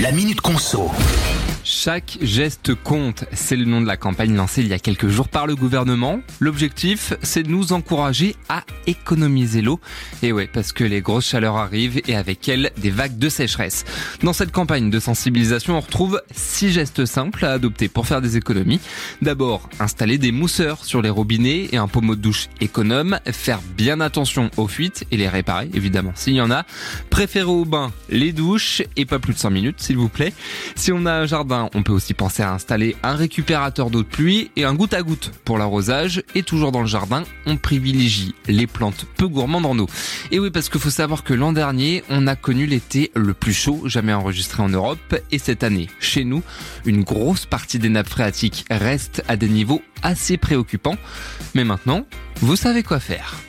La Minute Conso. Chaque geste compte, c'est le nom de la campagne lancée il y a quelques jours par le gouvernement. L'objectif, c'est de nous encourager à économiser l'eau. Et ouais, parce que les grosses chaleurs arrivent et avec elles, des vagues de sécheresse. Dans cette campagne de sensibilisation, on retrouve six gestes simples à adopter pour faire des économies. D'abord, installer des mousseurs sur les robinets et un pommeau de douche économe, faire bien attention aux fuites et les réparer, évidemment, s'il y en a. Préférer au bain les douches et pas plus de 5 minutes, s'il vous plaît. Si on a un jardin on peut aussi penser à installer un récupérateur d'eau de pluie et un goutte à goutte pour l'arrosage. Et toujours dans le jardin, on privilégie les plantes peu gourmandes en eau. Et oui, parce qu'il faut savoir que l'an dernier, on a connu l'été le plus chaud jamais enregistré en Europe. Et cette année, chez nous, une grosse partie des nappes phréatiques reste à des niveaux assez préoccupants. Mais maintenant, vous savez quoi faire.